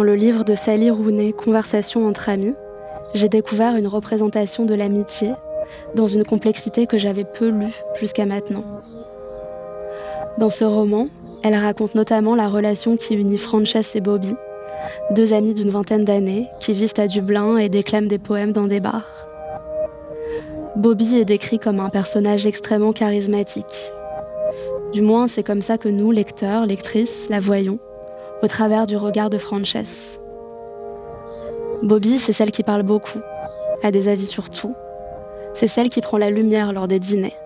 Dans le livre de Sally Rooney, Conversation entre amis, j'ai découvert une représentation de l'amitié dans une complexité que j'avais peu lue jusqu'à maintenant. Dans ce roman, elle raconte notamment la relation qui unit Frances et Bobby, deux amis d'une vingtaine d'années qui vivent à Dublin et déclament des poèmes dans des bars. Bobby est décrit comme un personnage extrêmement charismatique. Du moins, c'est comme ça que nous, lecteurs, lectrices, la voyons au travers du regard de Frances. Bobby, c'est celle qui parle beaucoup, a des avis sur tout. C'est celle qui prend la lumière lors des dîners.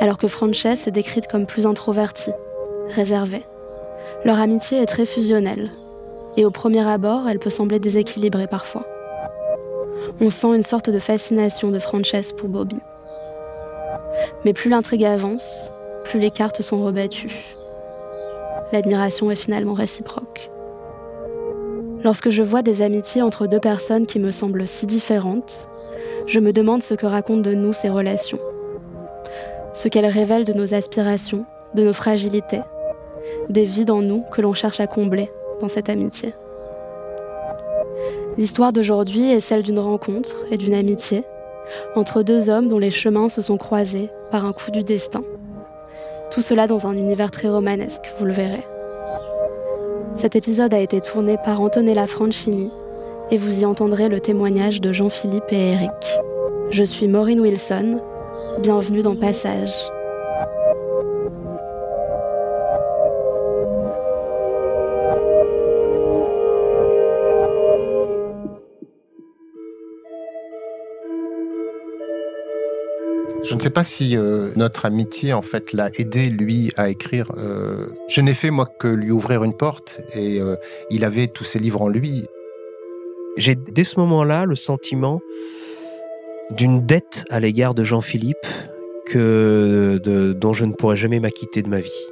Alors que Frances est décrite comme plus introvertie, réservée. Leur amitié est très fusionnelle. Et au premier abord, elle peut sembler déséquilibrée parfois. On sent une sorte de fascination de Frances pour Bobby. Mais plus l'intrigue avance, plus les cartes sont rebattues l'admiration est finalement réciproque. Lorsque je vois des amitiés entre deux personnes qui me semblent si différentes, je me demande ce que racontent de nous ces relations. Ce qu'elles révèlent de nos aspirations, de nos fragilités, des vides en nous que l'on cherche à combler dans cette amitié. L'histoire d'aujourd'hui est celle d'une rencontre et d'une amitié entre deux hommes dont les chemins se sont croisés par un coup du destin. Tout cela dans un univers très romanesque, vous le verrez. Cet épisode a été tourné par Antonella Franchini et vous y entendrez le témoignage de Jean-Philippe et Eric. Je suis Maureen Wilson, bienvenue dans Passage. Je ne sais pas si euh, notre amitié, en fait, l'a aidé, lui, à écrire. Euh, je n'ai fait, moi, que lui ouvrir une porte et euh, il avait tous ses livres en lui. J'ai, dès ce moment-là, le sentiment d'une dette à l'égard de Jean-Philippe que, dont je ne pourrai jamais m'acquitter de ma vie.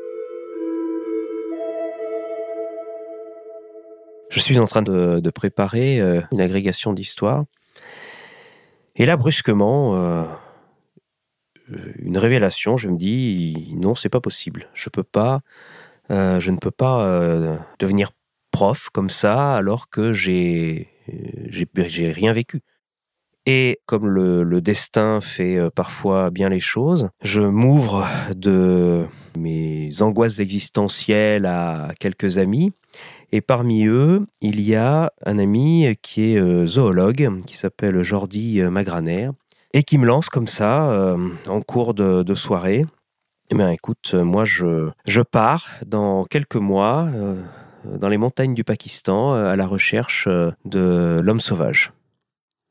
Je suis en train de, de préparer une agrégation d'histoire. Et là, brusquement, une révélation. Je me dis non, c'est pas possible. Je peux pas, euh, je ne peux pas euh, devenir prof comme ça alors que j'ai j'ai rien vécu. Et comme le, le, destin fait euh, parfois bien les choses, je m'ouvre de mes angoisses existentielles à quelques amis. Et parmi eux, il y a un ami qui est zoologue, qui s'appelle Jordi Magraner, et qui me lance comme ça euh, en cours de, soirée. Eh bien, écoute, moi, je, je pars dans quelques mois euh, dans les montagnes du Pakistan euh, à la recherche de l'homme sauvage.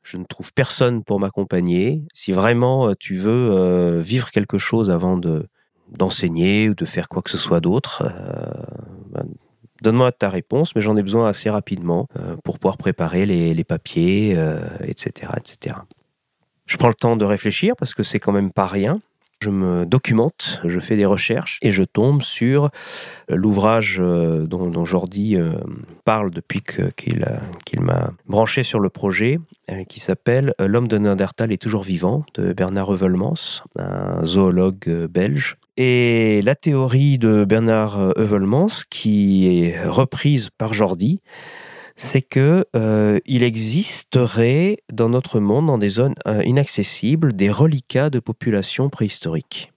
Je ne trouve personne pour m'accompagner. Si vraiment tu veux vivre quelque chose avant de d'enseigner ou de faire quoi que ce soit d'autre, ben, Donne-moi ta réponse, mais j'en ai besoin assez rapidement euh, pour pouvoir préparer les, papiers, etc., etc. Je prends le temps de réfléchir parce que c'est quand même pas rien. Je me documente, je fais des recherches et je tombe sur l'ouvrage euh, dont, Jordi euh, parle depuis qu'il m'a branché sur le projet, euh, qui s'appelle L'homme de Néandertal est toujours vivant, de Bernard Heuvelmans, un zoologue belge. Et la théorie de Bernard Heuvelmans, qui est reprise par Jordi, c'est que euh, il existerait dans notre monde, dans des zones euh, inaccessibles, des reliquats de populations préhistoriques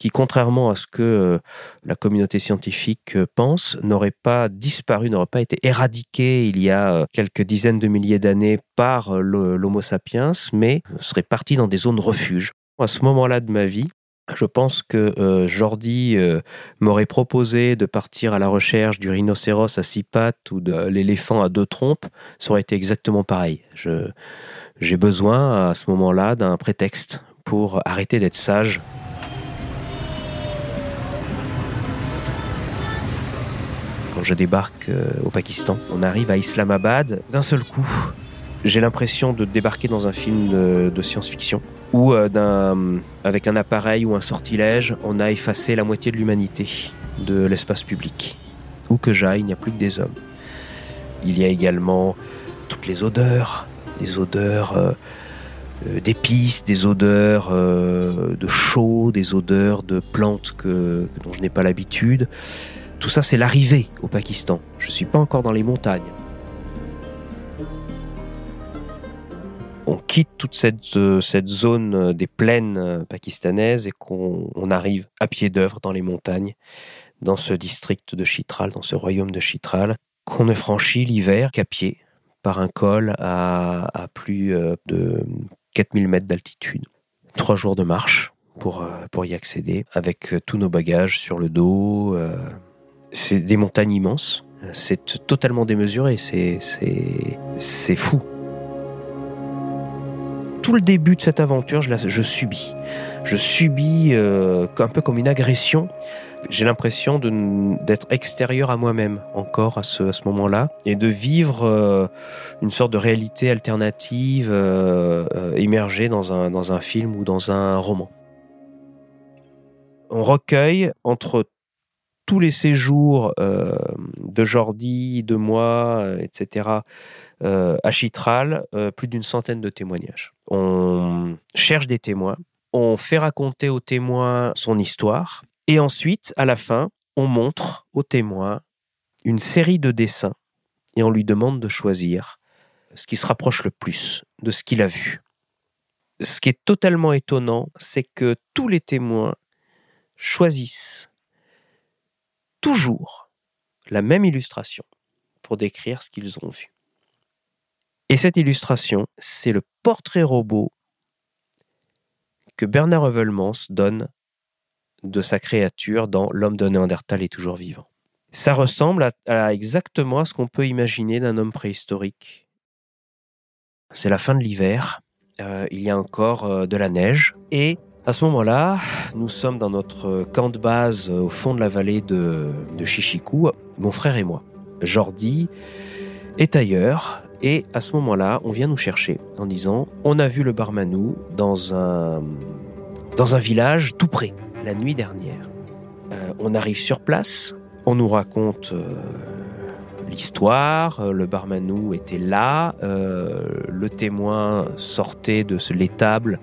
qui, contrairement à ce que euh, la communauté scientifique pense, n'auraient pas disparu, n'auraient pas été éradiqués il y a quelques dizaines de milliers d'années par l'Homo sapiens, mais seraient partis dans des zones refuges. À ce moment-là de ma vie, je pense que euh, Jordi euh, m'aurait proposé de partir à la recherche du rhinocéros à six pattes ou de l'éléphant à deux trompes. Ça aurait été exactement pareil. j'ai besoin à ce moment-là d'un prétexte pour arrêter d'être sage. Quand je débarque euh, au Pakistan, on arrive à Islamabad d'un seul coup. J'ai l'impression de débarquer dans un film de science-fiction où euh, avec un appareil ou un sortilège, on a effacé la moitié de l'humanité de l'espace public. Où que j'aille, il n'y a plus que des hommes. Il y a également toutes les odeurs, des odeurs euh, euh, d'épices, des odeurs de chaud, des odeurs de plantes que, dont je n'ai pas l'habitude. Tout ça, c'est l'arrivée au Pakistan. Je ne suis pas encore dans les montagnes. On quitte toute cette, euh, zone euh, des plaines euh, pakistanaises et qu'on arrive à pied d'œuvre dans les montagnes, dans ce district de Chitral, dans ce royaume de Chitral, qu'on ne franchit l'hiver qu'à pied, par un col à, plus de 4000 mètres d'altitude. Trois jours de marche pour, pour y accéder, avec tous nos bagages sur le dos. C'est des montagnes immenses, c'est totalement démesuré, c'est fou tout le début de cette aventure, je, je subis. Je subis euh, un peu comme une agression. J'ai l'impression d'être extérieur à moi-même encore à ce, ce moment-là et de vivre euh, une sorte de réalité alternative euh, immergée dans un, dans un film ou dans un roman. On recueille entre tous les séjours de Jordi, de moi, etc., euh, à Chitral euh, plus d'une centaine de témoignages. On cherche des témoins, on fait raconter aux témoins son histoire, et ensuite, à la fin, on montre aux témoins une série de dessins et on lui demande de choisir ce qui se rapproche le plus de ce qu'il a vu. Ce qui est totalement étonnant, c'est que tous les témoins choisissent toujours la même illustration pour décrire ce qu'ils ont vu. Et cette illustration, c'est le portrait robot que Bernard Heuvelmans donne de sa créature dans L'homme de Néandertal est toujours vivant. Ça ressemble à, exactement à ce qu'on peut imaginer d'un homme préhistorique. C'est la fin de l'hiver, euh, il y a encore euh, de la neige, et à ce moment-là, nous sommes dans notre camp de base au fond de la vallée de, de Chichikou, mon frère et moi. Jordi est ailleurs, et à ce moment-là, on vient nous chercher en disant on a vu le barmanou dans un, dans un village tout près, la nuit dernière. Euh, on arrive sur place, on nous raconte euh, l'histoire, euh, le barmanou était là, le témoin sortait de l'étable,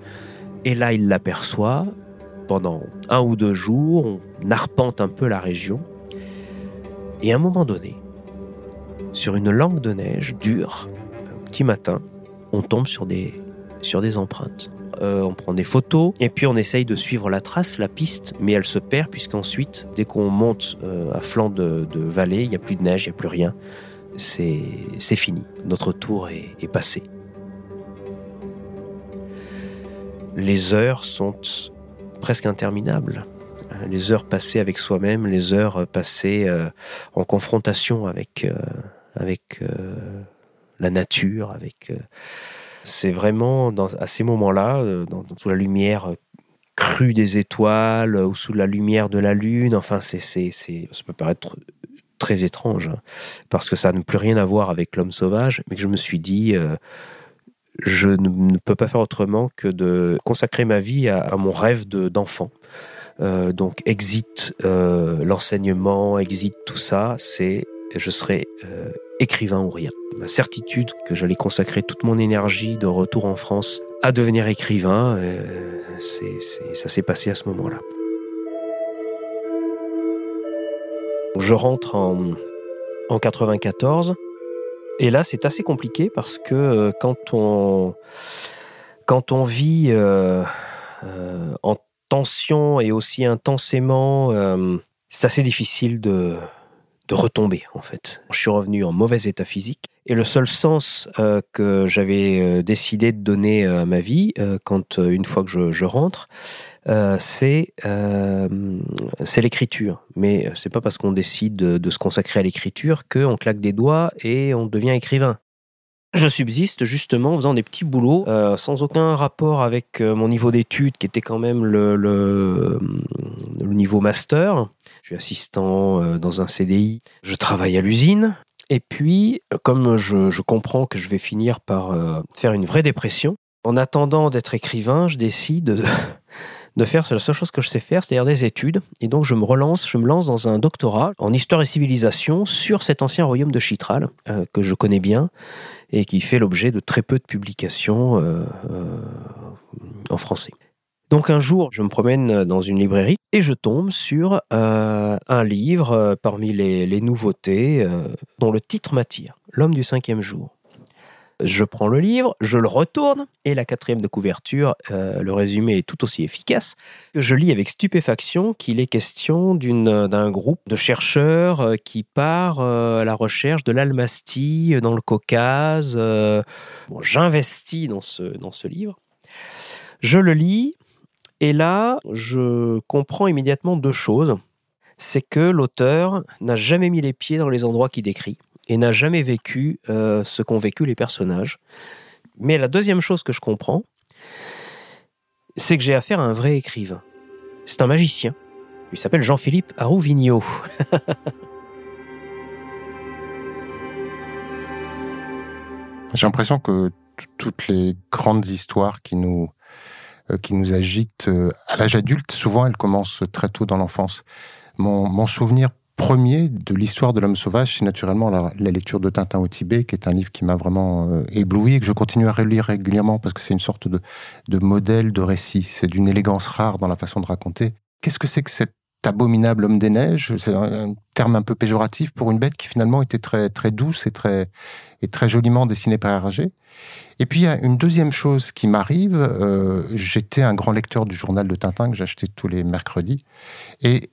et là il l'aperçoit. Pendant un ou deux jours, on arpente un peu la région. Et à un moment donné, sur une langue de neige dure, petit matin, on tombe sur des, empreintes. Euh, on prend des photos et puis on essaye de suivre la trace, la piste, mais elle se perd puisqu'ensuite, dès qu'on monte euh, à flanc de, vallée, il n'y a plus de neige, il n'y a plus rien. C'est fini. Notre tour est, est passé. Les heures sont presque interminables. Les heures passées avec soi-même, les heures passées euh, en confrontation avec, avec la nature. Euh, c'est vraiment à ces moments-là, euh, sous la lumière euh, crue des étoiles ou sous la lumière de la lune. Enfin, c'est, c'est, ça peut paraître très étrange, hein, parce que ça n'a plus rien à voir avec l'homme sauvage, mais que je me suis dit, euh, je ne, peux pas faire autrement que de consacrer ma vie à, mon rêve d'enfant. Euh, donc exit euh, l'enseignement, exit tout ça, c'est je serai écrivain ou rien. Ma certitude que j'allais consacrer toute mon énergie de retour en France à devenir écrivain, ça s'est passé à ce moment-là. Je rentre en, en 94. Et là, c'est assez compliqué parce que euh, quand on, quand on vit euh, euh, en tension et aussi intensément, c'est assez difficile de, de retomber en fait. Je suis revenu en mauvais état physique et le seul sens que j'avais décidé de donner à ma vie, quand une fois que je, je rentre, euh, euh, c'est l'écriture. Mais c'est pas parce qu'on décide de, se consacrer à l'écriture qu'on claque des doigts et on devient écrivain. Je subsiste justement en faisant des petits boulots euh, sans aucun rapport avec mon niveau d'études qui était quand même le, le, niveau master. Je suis assistant dans un CDI. Je travaille à l'usine. Et puis, comme je, je, comprends que je vais finir par faire une vraie dépression, en attendant d'être écrivain, je décide de, faire la seule chose que je sais faire, c'est-à-dire des études. Et donc je me relance, je me lance dans un doctorat en histoire et civilisation sur cet ancien royaume de Chitral euh, que je connais bien et qui fait l'objet de très peu de publications euh, euh, en français. Donc un jour, je me promène dans une librairie et je tombe sur un livre parmi les nouveautés dont le titre m'attire, L'homme du cinquième jour. Je prends le livre, je le retourne, et la quatrième de couverture, euh, le résumé est tout aussi efficace. Je lis avec stupéfaction qu'il est question d'un groupe de chercheurs euh, qui part euh, à la recherche de l'almastie dans le Caucase. J'investis dans ce, dans ce livre. Je le lis, et là, je comprends immédiatement deux choses. C'est que l'auteur n'a jamais mis les pieds dans les endroits qu'il décrit et n'a jamais vécu euh, ce qu'ont vécu les personnages. Mais la deuxième chose que je comprends, c'est que j'ai affaire à un vrai écrivain. C'est un magicien. Il s'appelle Jean-Philippe Arouvigno. j'ai l'impression que toutes les grandes histoires qui nous, euh, qui nous agitent euh, à l'âge adulte, souvent elles commencent très tôt dans l'enfance. Mon, mon souvenir premier de l'histoire de l'homme sauvage, c'est naturellement la, lecture de Tintin au Tibet, qui est un livre qui m'a vraiment euh, ébloui et que je continue à relire régulièrement parce que c'est une sorte de, modèle de récit. C'est d'une élégance rare dans la façon de raconter. Qu'est-ce que c'est que cet abominable homme des neiges? C'est un, terme un peu péjoratif pour une bête qui finalement était très, très douce et très, et très joliment dessinée par Hergé. Et puis il y a une deuxième chose qui m'arrive. Euh, j'étais un grand lecteur du journal de Tintin que j'achetais tous les mercredis. Et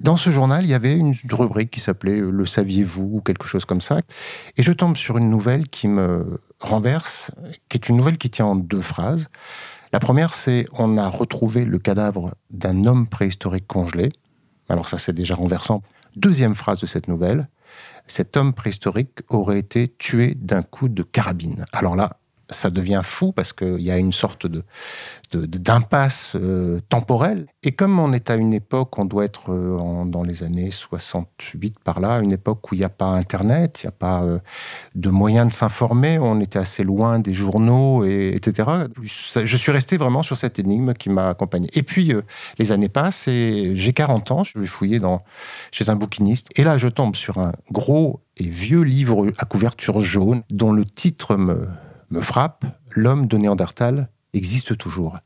dans ce journal, il y avait une rubrique qui s'appelait euh, Le saviez-vous ou quelque chose comme ça. Et je tombe sur une nouvelle qui me renverse, qui est une nouvelle qui tient en deux phrases. La première, c'est on a retrouvé le cadavre d'un homme préhistorique congelé. Alors ça, c'est déjà renversant. Deuxième phrase de cette nouvelle, cet homme préhistorique aurait été tué d'un coup de carabine. Alors là, ça devient fou parce qu'il y a une sorte de, d'impasse euh, temporelle. Et comme on est à une époque, on doit être euh, dans les années 68 par là, une époque où il n'y a pas Internet, il n'y a pas euh, de moyens de s'informer, on était assez loin des journaux, et, etc. Je suis resté vraiment sur cette énigme qui m'a accompagné. Et puis, les années passent et j'ai 40 ans, je vais fouiller chez un bouquiniste, et là, je tombe sur un gros et vieux livre à couverture jaune dont le titre me me frappe, l'homme de Néandertal existe toujours.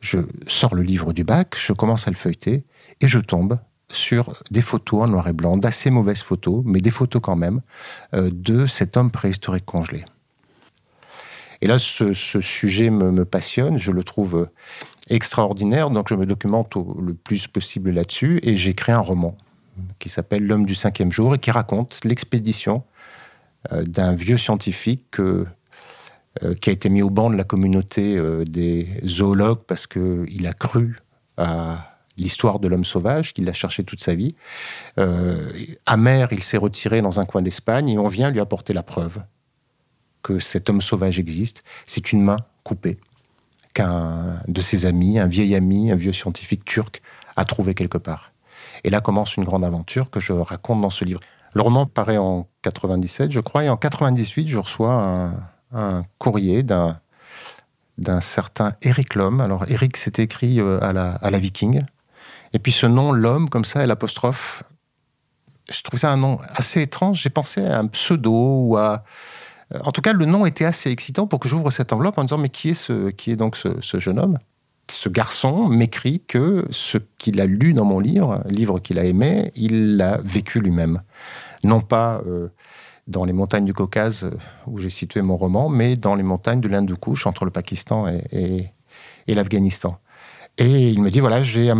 Je sors le livre du bac, je commence à le feuilleter, et je tombe sur des photos en noir et blanc, d'assez mauvaises photos, mais des photos quand même, euh, de cet homme préhistorique congelé. Et là, ce, sujet me, passionne, je le trouve euh, extraordinaire, donc je me documente le plus possible là-dessus, et créé un roman qui s'appelle L'homme du cinquième jour, et qui raconte l'expédition euh, d'un vieux scientifique que qui a été mis au banc de la communauté euh, des zoologues parce qu'il a cru à l'histoire de l'homme sauvage, qu'il a cherché toute sa vie. Euh, amer, il s'est retiré dans un coin d'Espagne et on vient lui apporter la preuve que cet homme sauvage existe. C'est une main coupée qu'un de ses amis, un vieil ami, un vieux scientifique turc, a trouvé quelque part. Et là commence une grande aventure que je raconte dans ce livre. Le roman paraît en 97, je crois, et en 98, je reçois un, courrier d'un d'un certain Eric Lhomme. Alors Eric, c'est écrit euh, à la, à la Viking. Et puis ce nom, l'homme, comme ça, et l'apostrophe, je trouve ça un nom assez étrange. J'ai pensé à un pseudo ou à... Euh, en tout cas, le nom était assez excitant pour que j'ouvre cette enveloppe en disant mais qui est ce, qui est donc ce jeune homme? Ce garçon m'écrit que ce qu'il a lu dans mon livre, livre qu'il a aimé, il l'a vécu lui-même. Non pas euh, dans les montagnes du Caucase euh, où j'ai situé mon roman, mais dans les montagnes de l'Hindoukouche entre le Pakistan et, l'Afghanistan. Et il me dit voilà, j'ai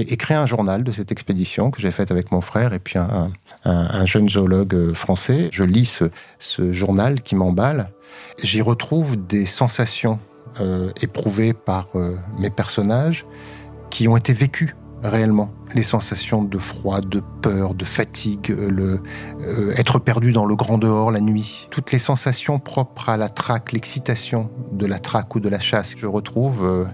écrit un journal de cette expédition que j'ai faite avec mon frère et puis un, jeune zoologue euh, français. Je lis ce, journal qui m'emballe. J'y retrouve des sensations euh, éprouvées par mes personnages qui ont été vécues réellement. Les sensations de froid, de peur, de fatigue, euh, le, être perdu dans le grand dehors la nuit. Toutes les sensations propres à la traque, l'excitation de la traque ou de la chasse, je retrouve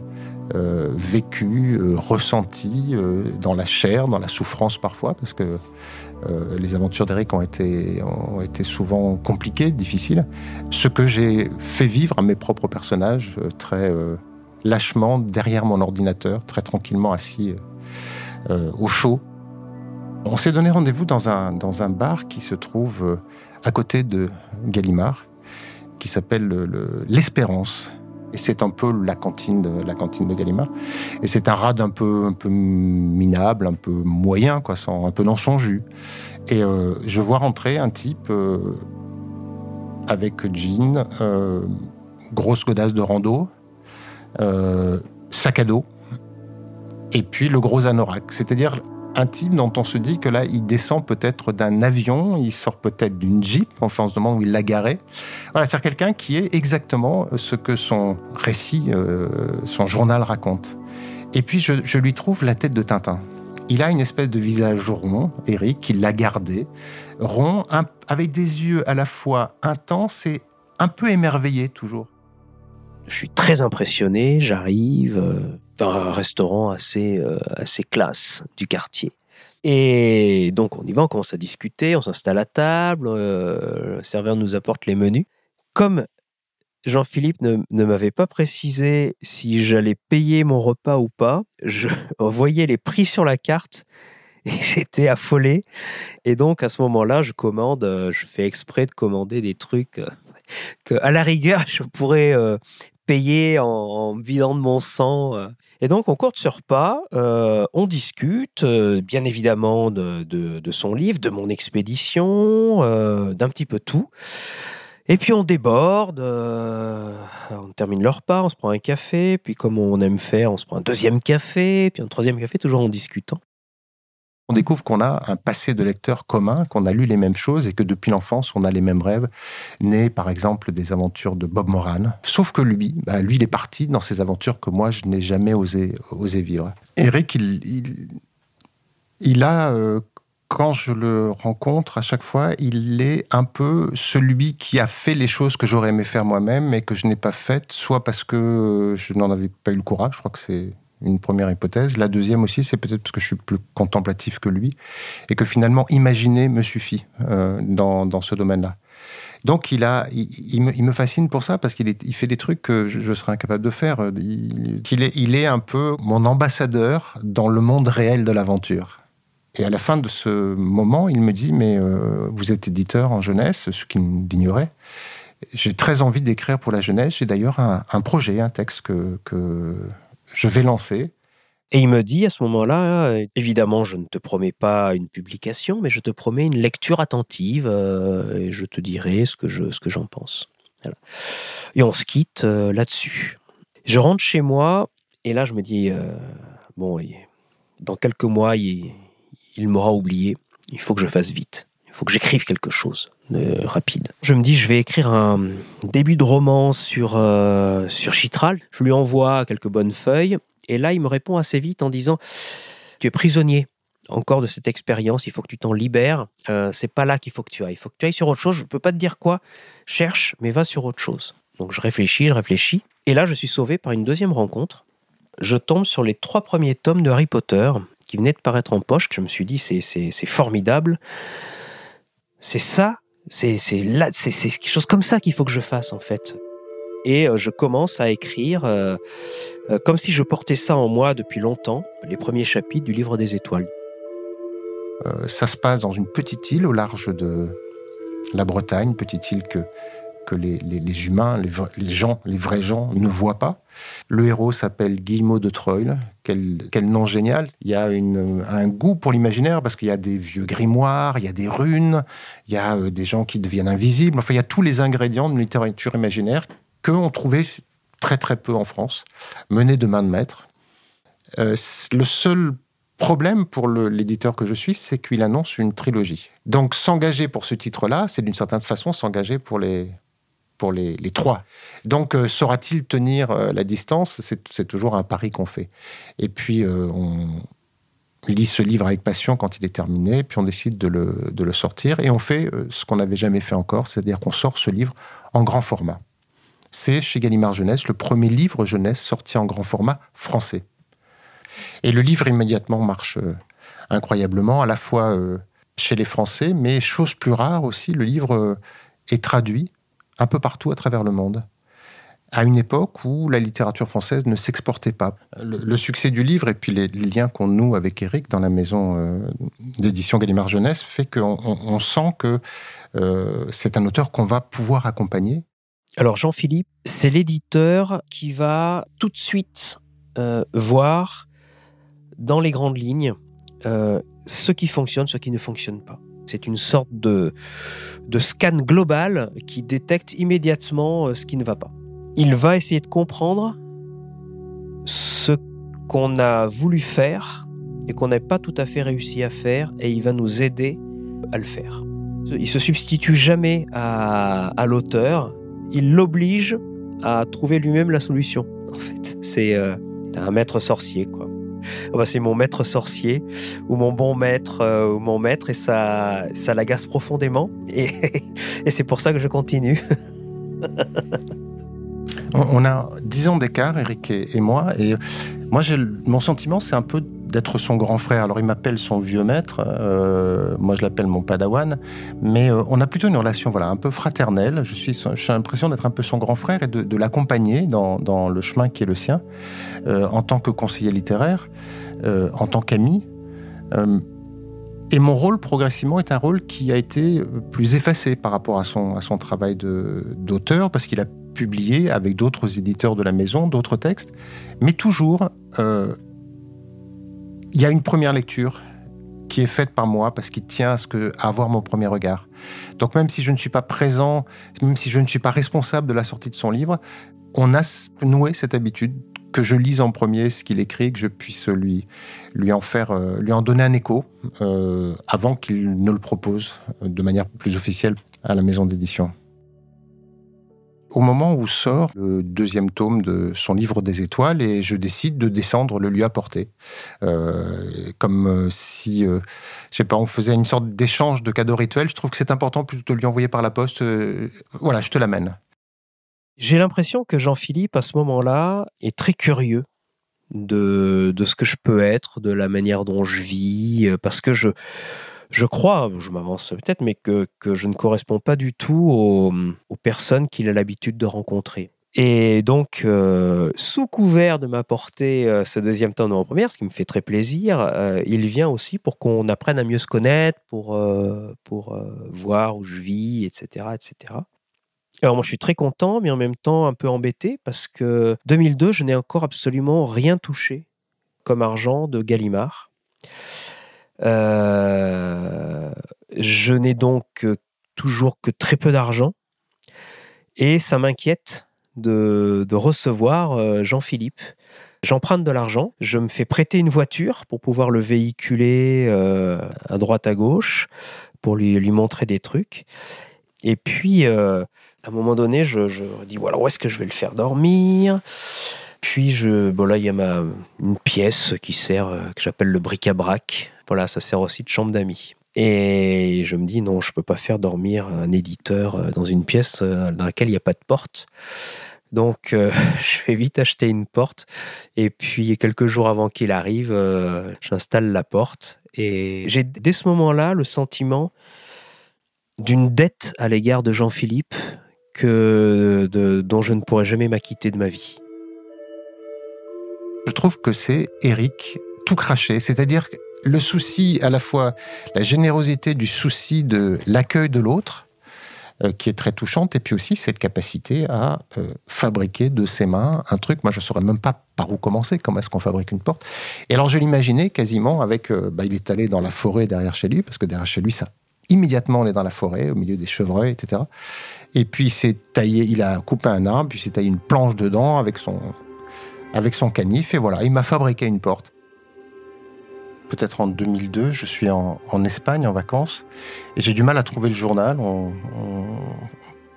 vécues, ressenties dans la chair, dans la souffrance parfois, parce que euh, les aventures d'Eric ont été, ont été souvent compliquées, difficiles. Ce que j'ai fait vivre à mes propres personnages, euh, très euh, lâchement, derrière mon ordinateur, très tranquillement assis au chaud. On s'est donné rendez-vous dans un, dans un bar qui se trouve à côté de Gallimard, qui s'appelle l'Espérance. Et c'est un peu la cantine de, la cantine de Gallimard. Et c'est un rad un peu, un peu minable, un peu moyen, quoi, un peu dans son jus. Et euh, je vois rentrer un type euh, avec jean, euh, grosse godasse de rando, sac à dos, et puis le gros anorak. C'est-à-dire intime dont on se dit que là, il descend peut-être d'un avion, il sort peut-être d'une Jeep, enfin on se demande où il l'a garé. Voilà, c'est quelqu'un qui est exactement ce que son récit, euh, son journal raconte. Et puis je, lui trouve la tête de Tintin. Il a une espèce de visage rond, Eric, il l'a gardé, rond, avec des yeux à la fois intenses et un peu émerveillés toujours. Je suis très impressionné, j'arrive euh, un restaurant assez, euh, assez classe du quartier. Et donc on y va, on commence à discuter, on s'installe à table, euh, le serveur nous apporte les menus. Comme Jean-Philippe ne, m'avait pas précisé si j'allais payer mon repas ou pas, je voyais les prix sur la carte et j'étais affolé. Et donc à ce moment-là, je commande, je fais exprès de commander des trucs que à la rigueur je pourrais payer en, vidant de mon sang. Euh. Et donc, on court ce repas, euh, on discute, euh, bien évidemment, de, de, son livre, de mon expédition, d'un petit peu tout. Et puis on déborde, on termine le repas, on se prend un café, puis comme on aime faire, on se prend un deuxième café, puis un troisième café, toujours en discutant on découvre qu'on a un passé de lecteur commun, qu'on a lu les mêmes choses et que depuis l'enfance, on a les mêmes rêves, nés par exemple des aventures de Bob Moran. Sauf que lui, bah, lui, il est parti dans ces aventures que moi, je n'ai jamais osé, osé vivre. Eric, il, il, a, euh, quand je le rencontre à chaque fois, il est un peu celui qui a fait les choses que j'aurais aimé faire moi-même mais que je n'ai pas faites, soit parce que je n'en avais pas eu le courage, je crois que c'est une première hypothèse. La deuxième aussi, c'est peut-être parce que je suis plus contemplatif que lui et que finalement imaginer me suffit euh, dans, ce domaine-là. Donc il, a, il, me, fascine pour ça parce qu'il il fait des trucs que je, serais incapable de faire. Il, est, un peu mon ambassadeur dans le monde réel de l'aventure. Et à la fin de ce moment, il me dit, mais euh, vous êtes éditeur en jeunesse, ce qu'il ignorait. J'ai très envie d'écrire pour la jeunesse. J'ai d'ailleurs un, projet, un texte que je vais lancer. Et il me dit à ce moment-là, évidemment, je ne te promets pas une publication, mais je te promets une lecture attentive euh, et je te dirai ce que je ce que j'en pense. Et on se quitte euh, là-dessus. Je rentre chez moi et là je me dis euh, bon, dans quelques mois il, il m'aura oublié. Il faut que je fasse vite. Il faut que j'écrive quelque chose de rapide. Je me dis, je vais écrire un début de roman sur, euh, sur Chitral. Je lui envoie quelques bonnes feuilles. Et là, il me répond assez vite en disant, tu es prisonnier encore de cette expérience, il faut que tu t'en libères. Euh, c'est pas là qu'il faut que tu ailles. Il faut que tu ailles sur autre chose. Je ne peux pas te dire quoi. Cherche, mais va sur autre chose. Donc je réfléchis, je réfléchis. Et là, je suis sauvé par une deuxième rencontre. Je tombe sur les trois premiers tomes de Harry Potter qui venaient de paraître en poche. Je me suis dit, c'est formidable C'est ça, c'est là, c'est quelque chose comme ça qu'il faut que je fasse en fait. Et euh, je commence à écrire euh, euh, comme si je portais ça en moi depuis longtemps, les premiers chapitres du livre des étoiles. ça se passe dans une petite île au large de la Bretagne, petite île que que les, humains, les, gens, les vrais gens ne voient pas. Le héros s'appelle Guillemot de Troyes. Quel, nom génial. Il y a un goût pour l'imaginaire parce qu'il y a des vieux grimoires, il y a des runes, il y a euh, des gens qui deviennent invisibles. Enfin, il y a tous les ingrédients de littérature imaginaire qu'on trouvait très très peu en France, menés de main de maître. Euh, le seul problème pour l'éditeur que je suis, c'est qu'il annonce une trilogie. Donc s'engager pour ce titre-là, c'est d'une certaine façon s'engager pour les, les, trois. Donc, euh, saura-t-il tenir euh, la distance? C'est toujours un pari qu'on fait. Et puis, euh, on lit ce livre avec passion quand il est terminé, puis on décide de le, sortir, et on fait ce qu'on n'avait jamais fait encore, c'est-à-dire qu'on sort ce livre en grand format. C'est chez Gallimard Jeunesse le premier livre jeunesse sorti en grand format français. Et le livre immédiatement marche incroyablement, à la fois chez les Français, mais chose plus rare aussi, le livre est traduit un peu partout à travers le monde, à une époque où la littérature française ne s'exportait pas. Le, succès du livre et puis les, liens qu'on noue avec Eric dans la maison euh, d'édition Gallimard Jeunesse fait qu'on sent que euh, c'est un auteur qu'on va pouvoir accompagner. Alors Jean-Philippe, c'est l'éditeur qui va tout de suite euh, voir dans les grandes lignes ce qui fonctionne, ce qui ne fonctionne pas. C'est une sorte de, de scan global qui détecte immédiatement euh, ce qui ne va pas. Il va essayer de comprendre ce qu'on a voulu faire et qu'on n'a pas tout à fait réussi à faire et il va nous aider à le faire. Il se substitue jamais à, l'auteur, il l'oblige à trouver lui-même la solution. En fait, c'est euh, un maître sorcier, quoi. Oh, bah, c'est mon maître sorcier ou mon bon maître euh, ou mon maître et ça, ça l'agace profondément et, et c'est pour ça que je continue. on a dix ans d'écart, Eric et, moi, et moi, mon sentiment, c'est un peu d'être son grand frère. Alors, il m'appelle son vieux maître, euh, moi, je l'appelle mon padawan, mais euh, on a plutôt une relation, voilà, un peu fraternelle. Je suis, j'ai l'impression d'être un peu son grand frère et de, l'accompagner dans, dans, le chemin qui est le sien, euh, en tant que conseiller littéraire, en tant qu'ami. et mon rôle, progressivement, est un rôle qui a été plus effacé par rapport à son, à son travail d'auteur, parce qu'il a publié avec d'autres éditeurs de la maison, d'autres textes, mais toujours, il y a une première lecture qui est faite par moi parce qu'il tient à, ce que, à avoir mon premier regard. Donc même si je ne suis pas présent, même si je ne suis pas responsable de la sortie de son livre, on a noué cette habitude que je lise en premier ce qu'il écrit, que je puisse lui, lui en faire, euh, lui en donner un écho euh, avant qu'il ne le propose de manière plus officielle à la maison d'édition au moment où sort le deuxième tome de son livre des étoiles et je décide de descendre le lui apporter. Euh, comme euh, si, euh, je sais pas, on faisait une sorte d'échange de cadeaux rituels. Je trouve que c'est important plutôt de lui envoyer par la poste. voilà, je te l'amène. J'ai l'impression que Jean-Philippe, à ce moment-là, est très curieux de, de ce que je peux être, de la manière dont je vis, parce que je je crois, je m'avance peut-être, mais que, je ne corresponds pas du tout aux, personnes qu'il a l'habitude de rencontrer. Et donc, euh, sous couvert de m'apporter euh, ce deuxième temps de en première, ce qui me fait très plaisir, euh, il vient aussi pour qu'on apprenne à mieux se connaître, pour, pour voir où je vis, etc., etc. Alors moi, je suis très content, mais en même temps un peu embêté parce que 2002, je n'ai encore absolument rien touché comme argent de Gallimard. Euh, je n'ai donc toujours que très peu d'argent et ça m'inquiète de, recevoir euh, Jean-Philippe. J'emprunte de l'argent, je me fais prêter une voiture pour pouvoir le véhiculer euh, à droite à gauche, pour lui, lui montrer des trucs. Et puis, à un moment donné, je dis voilà, où est-ce que je vais le faire dormir? Puis je, bon là il y a ma une pièce qui sert que j'appelle le bric-à-brac voilà, ça sert aussi de chambre d'amis. Et je me dis, non, je peux pas faire dormir un éditeur euh, dans une pièce euh, dans laquelle il n'y a pas de porte. Donc, euh, je vais vite acheter une porte. Et puis, quelques jours avant qu'il arrive, j'installe la porte. Et j'ai dès ce moment-là le sentiment d'une dette à l'égard de Jean-Philippe que dont je ne pourrai jamais m'acquitter de ma vie. Je trouve que c'est Eric tout craché, c'est-à-dire le souci à la fois la générosité du souci de l'accueil de l'autre, euh, qui est très touchante, et puis aussi cette capacité à euh, fabriquer de ses mains un truc. Moi, je ne saurais même pas par où commencer, comment est-ce qu'on fabrique une porte? Et alors, je l'imaginais quasiment avec. Euh, bah, il est allé dans la forêt derrière chez lui, parce que derrière chez lui, ça. Immédiatement, on est dans la forêt, au milieu des chevreuils, etc. Et puis, il taillé, il a coupé un arbre, puis il s'est taillé une planche dedans avec son, avec son canif, et voilà, il m'a fabriqué une porte peut-être en 2002, je suis en, Espagne en vacances et j'ai du mal à trouver le journal.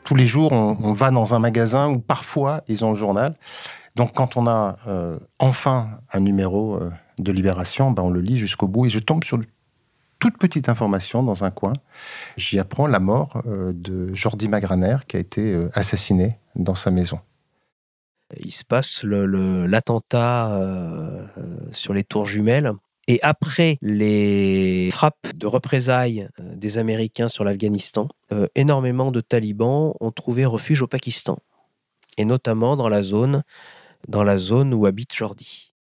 tous les jours, on, va dans un magasin où parfois ils ont le journal. Donc quand on a euh, enfin un numéro euh, de Libération, ben on le lit jusqu'au bout et je tombe sur toute petite information dans un coin. J'y apprends la mort euh, de Jordi Magraner qui a été assassiné dans sa maison. Il se passe l'attentat sur les tours jumelles et après les frappes de représailles euh, des Américains sur l'Afghanistan, euh, énormément de talibans ont trouvé refuge au Pakistan, et notamment dans la zone, dans la zone où habite Jordi.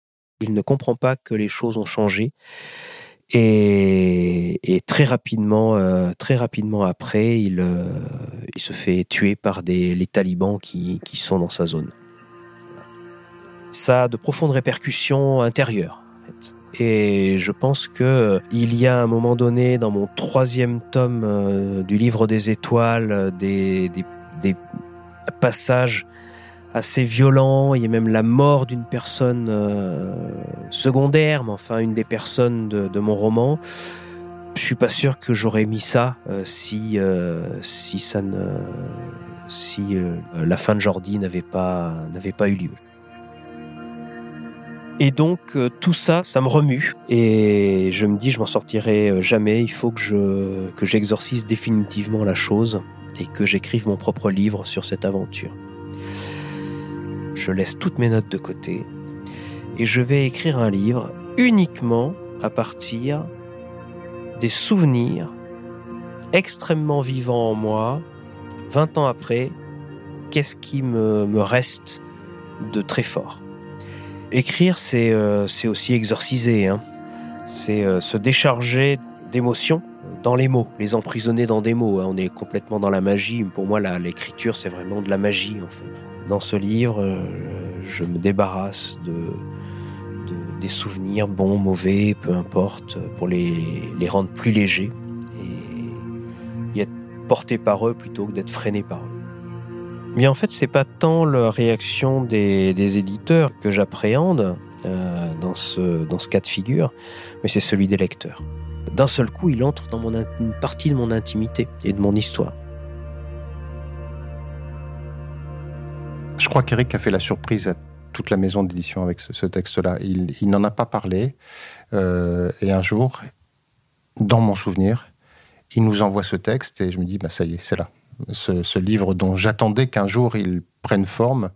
Il ne comprend pas que les choses ont changé. Et, très rapidement, euh, très rapidement après, il, se fait tuer par les talibans qui sont dans sa zone. Ça a de profondes répercussions intérieures. Et je pense que euh, il y a un moment donné dans mon troisième tome euh, du livre des étoiles euh, des, des, passages assez violents. Il y a même la mort d'une personne secondaire, mais enfin une des personnes de, mon roman. Je suis pas sûr que j'aurais mis ça si si ça ne si la fin de Jordi n'avait pas n'avait pas eu lieu. Et donc euh, tout ça, ça me remue et je me dis je m'en sortirai euh, jamais. Il faut que je que j'exorcise définitivement la chose et que j'écrive mon propre livre sur cette aventure. Je laisse toutes mes notes de côté et je vais écrire un livre uniquement à partir des souvenirs extrêmement vivants en moi. 20 ans après, qu'est-ce qui me, me reste de très fort Écrire, c'est euh, aussi exorciser. Hein. C'est euh, se décharger d'émotions dans les mots, les emprisonner dans des mots. Hein. On est complètement dans la magie. Pour moi, l'écriture, c'est vraiment de la magie. En fait. Dans ce livre, euh, je me débarrasse de, des souvenirs, bons, mauvais, peu importe, pour les, les rendre plus légers et, et être porté par eux plutôt que d'être freiné par eux. Mais en fait, c'est pas tant la réaction des, éditeurs que j'appréhende euh, dans, ce, dans ce cas de figure, mais c'est celui des lecteurs. D'un seul coup, il entre dans mon, une partie de mon intimité et de mon histoire. Je crois qu'Eric a fait la surprise à toute la maison d'édition avec ce, texte-là. Il, n'en a pas parlé. Euh, et un jour, dans mon souvenir, il nous envoie ce texte et je me dis, bah, ça y est, c'est là ce, livre dont j'attendais qu'un jour il prenne forme,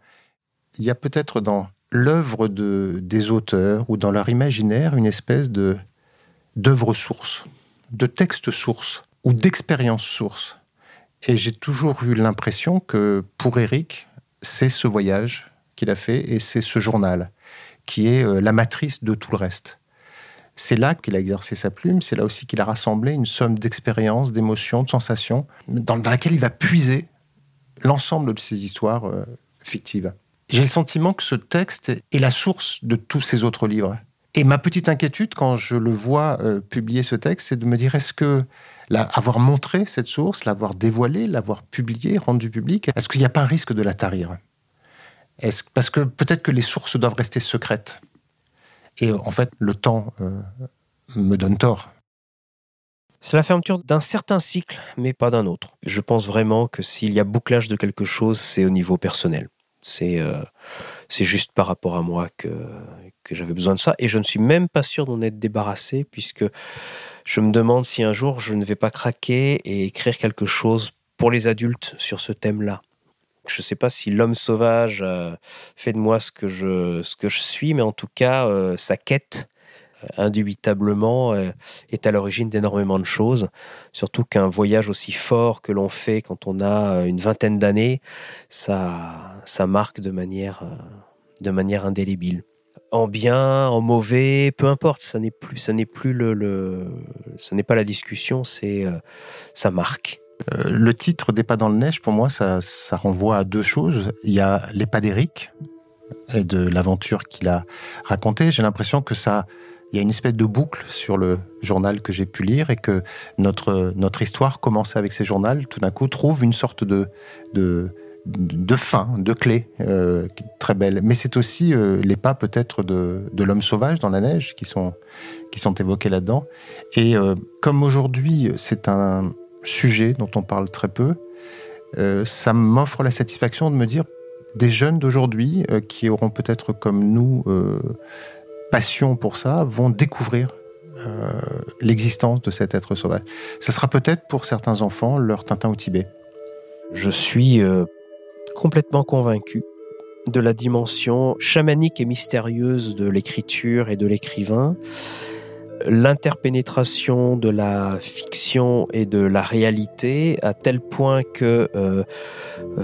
il y a peut-être dans l'œuvre de, des auteurs ou dans leur imaginaire une espèce de d'œuvre source, de texte source ou d'expérience source. Et j'ai toujours eu l'impression que pour Eric, c'est ce voyage qu'il a fait et c'est ce journal qui est euh, la matrice de tout le reste. C'est là qu'il a exercé sa plume, c'est là aussi qu'il a rassemblé une somme d'expériences, d'émotions, de sensations, dans, laquelle il va puiser l'ensemble de ses histoires euh, fictives. J'ai le sentiment que ce texte est la source de tous ces autres livres. Et ma petite inquiétude, quand je le vois euh, publier ce texte, c'est de me dire est-ce que avoir montré cette source, l'avoir dévoilée, l'avoir publiée, rendue publique, est-ce qu'il n'y a pas un risque de la tarir? Parce que peut-être que les sources doivent rester secrètes. Et en fait, le temps euh, me donne tort. C'est la fermeture d'un certain cycle, mais pas d'un autre. Je pense vraiment que s'il y a bouclage de quelque chose, c'est au niveau personnel. C'est euh, c'est juste par rapport à moi que, que j'avais besoin de ça. Et je ne suis même pas sûr d'en être débarrassé, puisque je me demande si un jour je ne vais pas craquer et écrire quelque chose pour les adultes sur ce thème-là. Je ne sais pas si l'homme sauvage euh, fait de moi ce que, je, suis, mais en tout cas, euh, sa quête indubitablement est à l'origine d'énormément de choses. Surtout qu'un voyage aussi fort que l'on fait quand on a une vingtaine d'années, ça, marque de manière, indélébile en bien, en mauvais, peu importe, ça n'est plus, ça n'est le, ça n'est pas la discussion, c'est euh, ça marque. Euh, le titre des pas dans le neige, pour moi, ça, renvoie à deux choses. Il y a les pas d'Éric et de l'aventure qu'il a racontée. J'ai l'impression que ça, il y a une espèce de boucle sur le journal que j'ai pu lire et que notre histoire commence avec ces journaux, tout d'un coup trouve une sorte de fin, de clé, euh, très belle. Mais c'est aussi euh, les pas peut-être de, l'homme sauvage dans la neige qui sont, évoqués là-dedans. Et comme aujourd'hui c'est un sujet dont on parle très peu, ça m'offre la satisfaction de me dire des jeunes d'aujourd'hui qui auront peut-être comme nous passion pour ça vont découvrir l'existence de cet être sauvage. Ça sera peut-être pour certains enfants leur Tintin au Tibet. Je suis complètement convaincu de la dimension chamanique et mystérieuse de l'écriture et de l'écrivain, l'interpénétration de la fiction et de la réalité à tel point que euh, euh,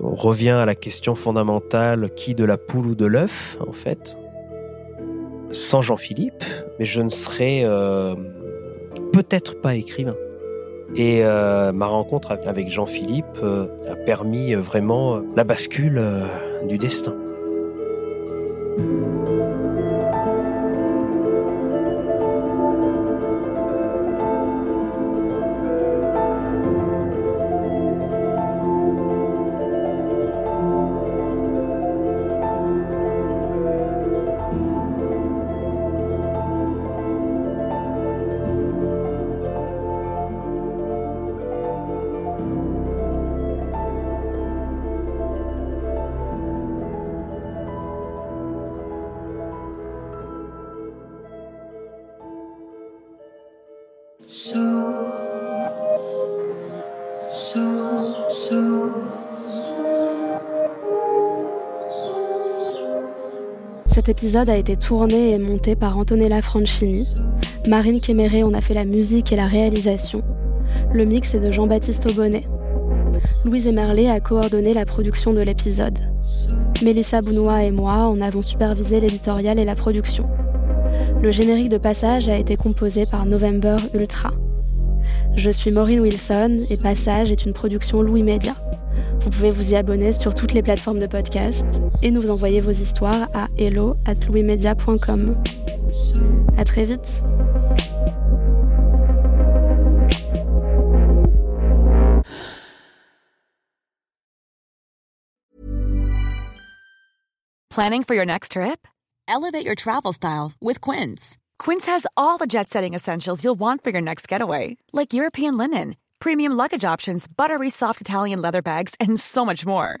revient à la question fondamentale qui de la poule ou de l'œuf en fait? Sans Jean-Philippe, mais je ne serais euh, peut-être pas écrivain. Et ma rencontre avec Jean-Philippe a permis vraiment la bascule du destin. Cet épisode a été tourné et monté par Antonella Franchini. Marine Kéméré en a fait la musique et la réalisation. Le mix est de Jean-Baptiste Aubonnet. Louise Emerlet a coordonné la production de l'épisode. Mélissa Bounois et moi en avons supervisé l'éditorial et la production. Le générique de passage a été composé par November Ultra. Je suis Maureen Wilson et Passage est une production Louis Média. Vous pouvez vous y abonner sur toutes les plateformes de podcast et nous envoyer vos histoires à hello at louismedia.com. À très vite! Planning for your next trip? Elevate your travel style with Quince. Quince has all the jet setting essentials you'll want for your next getaway, like European linen premium luggage options, buttery soft Italian leather bags, and so much more.